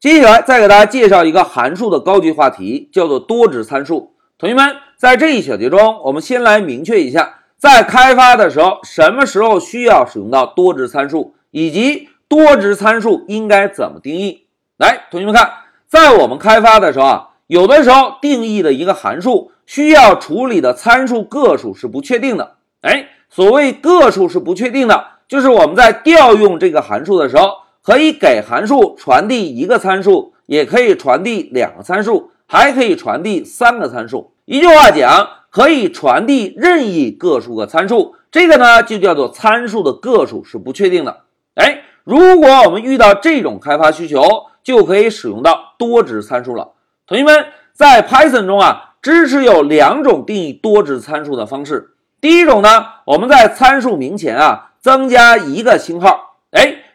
接下来再给大家介绍一个函数的高级话题，叫做多值参数。同学们，在这一小节中，我们先来明确一下，在开发的时候，什么时候需要使用到多值参数，以及多值参数应该怎么定义。来，同学们看，在我们开发的时候啊，有的时候定义的一个函数需要处理的参数个数是不确定的。哎，所谓个数是不确定的，就是我们在调用这个函数的时候。可以给函数传递一个参数，也可以传递两个参数，还可以传递三个参数。一句话讲，可以传递任意个数个参数。这个呢，就叫做参数的个数是不确定的。哎，如果我们遇到这种开发需求，就可以使用到多值参数了。同学们，在 Python 中啊，支持有两种定义多值参数的方式。第一种呢，我们在参数名前啊增加一个星号。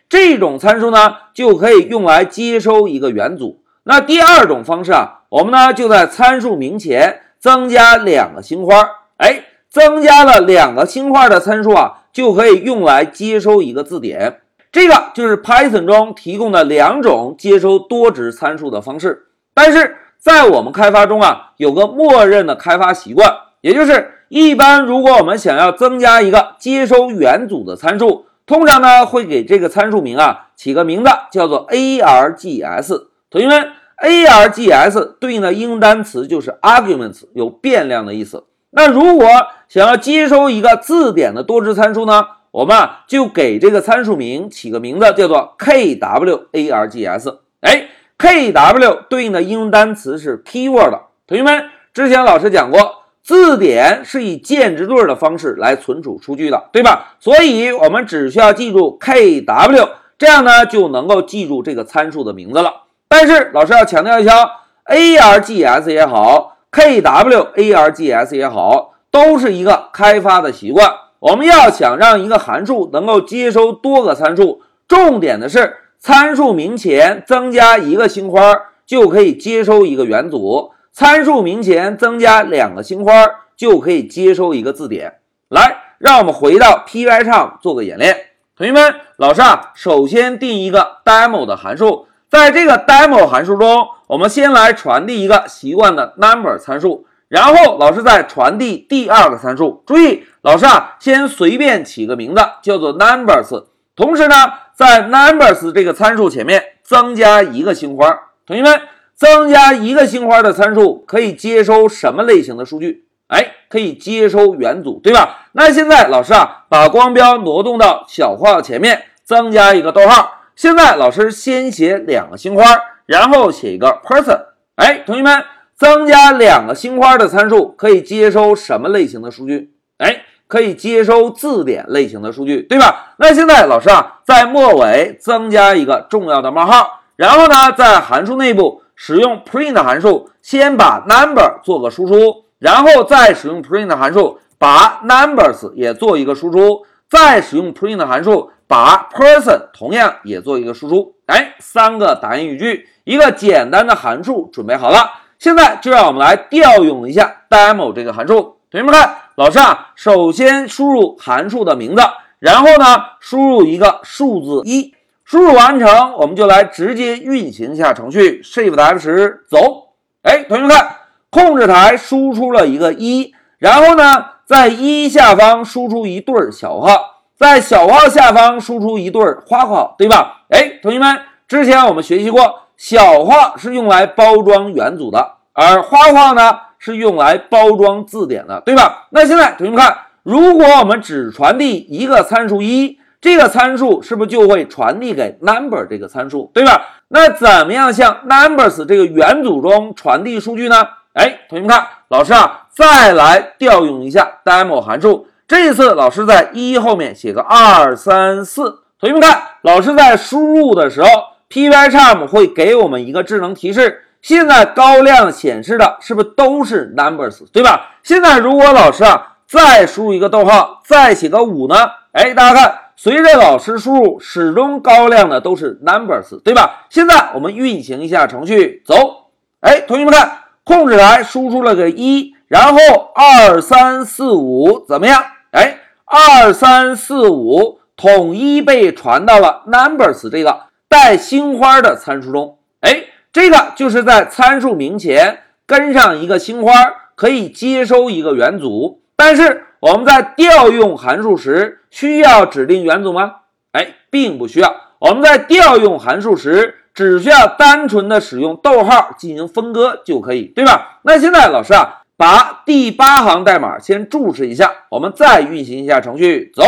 这种参数呢，就可以用来接收一个元组。那第二种方式啊，我们呢就在参数名前增加两个星花。哎，增加了两个星花的参数啊，就可以用来接收一个字典。这个就是 Python 中提供的两种接收多值参数的方式。但是在我们开发中啊，有个默认的开发习惯，也就是一般如果我们想要增加一个接收元组的参数。通常呢，会给这个参数名啊起个名字，叫做 args。同学们，args 对应的英文单词就是 arguments，有变量的意思。那如果想要接收一个字典的多值参数呢，我们啊就给这个参数名起个名字，叫做 kwargs。哎，kw 对应的英文单词是 keyword。同学们，之前老师讲过。字典是以键值对的方式来存储数据的，对吧？所以我们只需要记住 kw，这样呢就能够记住这个参数的名字了。但是老师要强调一下，args 也好，kwargs 也好，都是一个开发的习惯。我们要想让一个函数能够接收多个参数，重点的是参数名前增加一个星花就可以接收一个元组。参数名前增加两个星花就可以接收一个字典。来，让我们回到 Py 上做个演练。同学们，老师啊，首先定一个 demo 的函数，在这个 demo 函数中，我们先来传递一个习惯的 number 参数，然后老师再传递第二个参数。注意，老师啊，先随便起个名字，叫做 numbers。同时呢，在 numbers 这个参数前面增加一个星花。同学们。增加一个星花的参数可以接收什么类型的数据？哎，可以接收元组，对吧？那现在老师啊，把光标挪动到小括号前面，增加一个逗号。现在老师先写两个星花，然后写一个 person。哎，同学们，增加两个星花的参数可以接收什么类型的数据？哎，可以接收字典类型的数据，对吧？那现在老师啊，在末尾增加一个重要的冒号，然后呢，在函数内部。使用 print 函数，先把 number 做个输出，然后再使用 print 函数把 numbers 也做一个输出，再使用 print 函数把 person 同样也做一个输出。哎，三个打印语句，一个简单的函数准备好了。现在就让我们来调用一下 demo 这个函数。同学们看，老师啊，首先输入函数的名字，然后呢，输入一个数字一。输入完成，我们就来直接运行一下程序。Shift F 十走。哎，同学们看，控制台输出了一个一，然后呢，在一下方输出一对小号，在小号下方输出一对花号，对吧？哎，同学们，之前我们学习过，小号是用来包装元组的，而花号呢是用来包装字典的，对吧？那现在同学们看，如果我们只传递一个参数一。这个参数是不是就会传递给 number 这个参数，对吧？那怎么样向 numbers 这个元组中传递数据呢？哎，同学们看，老师啊，再来调用一下 demo 函数。这次老师在一后面写个二三四。同学们看，老师在输入的时候，Pycharm 会给我们一个智能提示。现在高亮显示的是不是都是 numbers，对吧？现在如果老师啊再输入一个逗号，再写个五呢？哎，大家看。随着老师输入，始终高亮的都是 numbers，对吧？现在我们运行一下程序，走。哎，同学们看，控制台输出了个一，然后二三四五怎么样？哎，二三四五统一被传到了 numbers 这个带星花的参数中。哎，这个就是在参数名前跟上一个星花，可以接收一个元组。但是我们在调用函数时，需要指定元组吗？哎，并不需要。我们在调用函数时，只需要单纯的使用逗号进行分割就可以，对吧？那现在老师啊，把第八行代码先注释一下，我们再运行一下程序，走。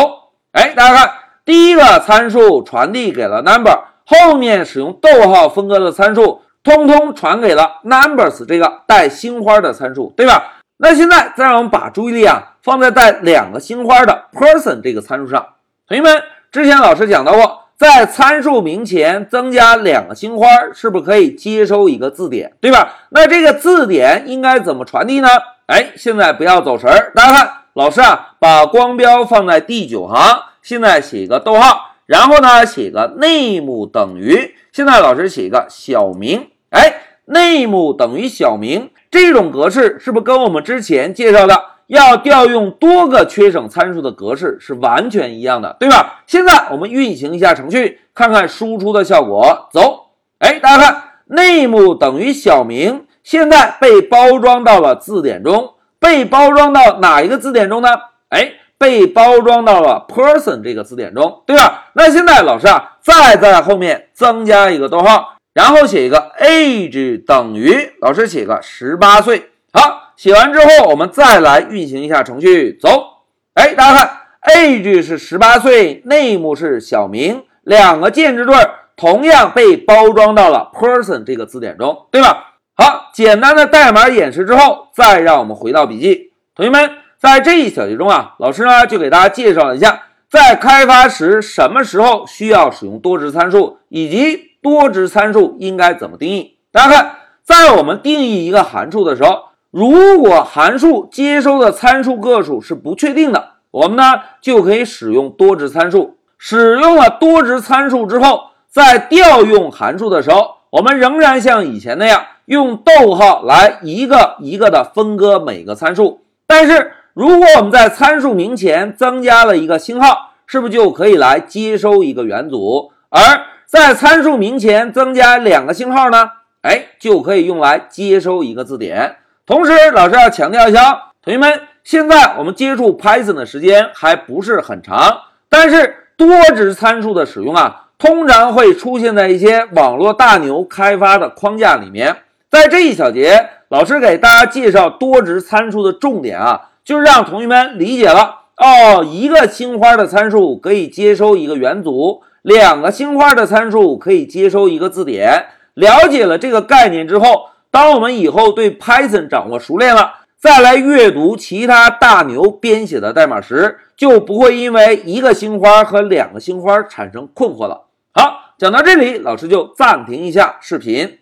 哎，大家看，第一个参数传递给了 number，后面使用逗号分割的参数，通通传给了 numbers 这个带星花的参数，对吧？那现在再让我们把注意力啊放在带两个星花的 person 这个参数上。同学们，之前老师讲到过，在参数名前增加两个星花，是不是可以接收一个字典，对吧？那这个字典应该怎么传递呢？哎，现在不要走神儿，大家看，老师啊，把光标放在第九行，现在写一个逗号，然后呢，写个 name 等于，现在老师写一个小明，哎，name 等于小明。这种格式是不是跟我们之前介绍的要调用多个缺省参数的格式是完全一样的，对吧？现在我们运行一下程序，看看输出的效果。走，哎，大家看，name 等于小明，现在被包装到了字典中，被包装到哪一个字典中呢？哎，被包装到了 person 这个字典中，对吧？那现在老师啊，再在后面增加一个逗号。然后写一个 age 等于老师写个十八岁。好，写完之后，我们再来运行一下程序。走，哎，大家看，age 是十八岁，name 是小明，两个键值对同样被包装到了 person 这个字典中，对吧？好，简单的代码演示之后，再让我们回到笔记。同学们，在这一小节中啊，老师呢就给大家介绍了一下，在开发时什么时候需要使用多值参数，以及。多值参数应该怎么定义？大家看，在我们定义一个函数的时候，如果函数接收的参数个数是不确定的，我们呢就可以使用多值参数。使用了多值参数之后，在调用函数的时候，我们仍然像以前那样用逗号来一个一个的分割每个参数。但是，如果我们在参数名前增加了一个星号，是不是就可以来接收一个元组？而在参数名前增加两个星号呢？哎，就可以用来接收一个字典。同时，老师要强调一下，同学们，现在我们接触 Python 的时间还不是很长，但是多值参数的使用啊，通常会出现在一些网络大牛开发的框架里面。在这一小节，老师给大家介绍多值参数的重点啊，就是让同学们理解了哦，一个星花的参数可以接收一个元组。两个星花的参数可以接收一个字典。了解了这个概念之后，当我们以后对 Python 掌握熟练了，再来阅读其他大牛编写的代码时，就不会因为一个星花和两个星花产生困惑了。好，讲到这里，老师就暂停一下视频。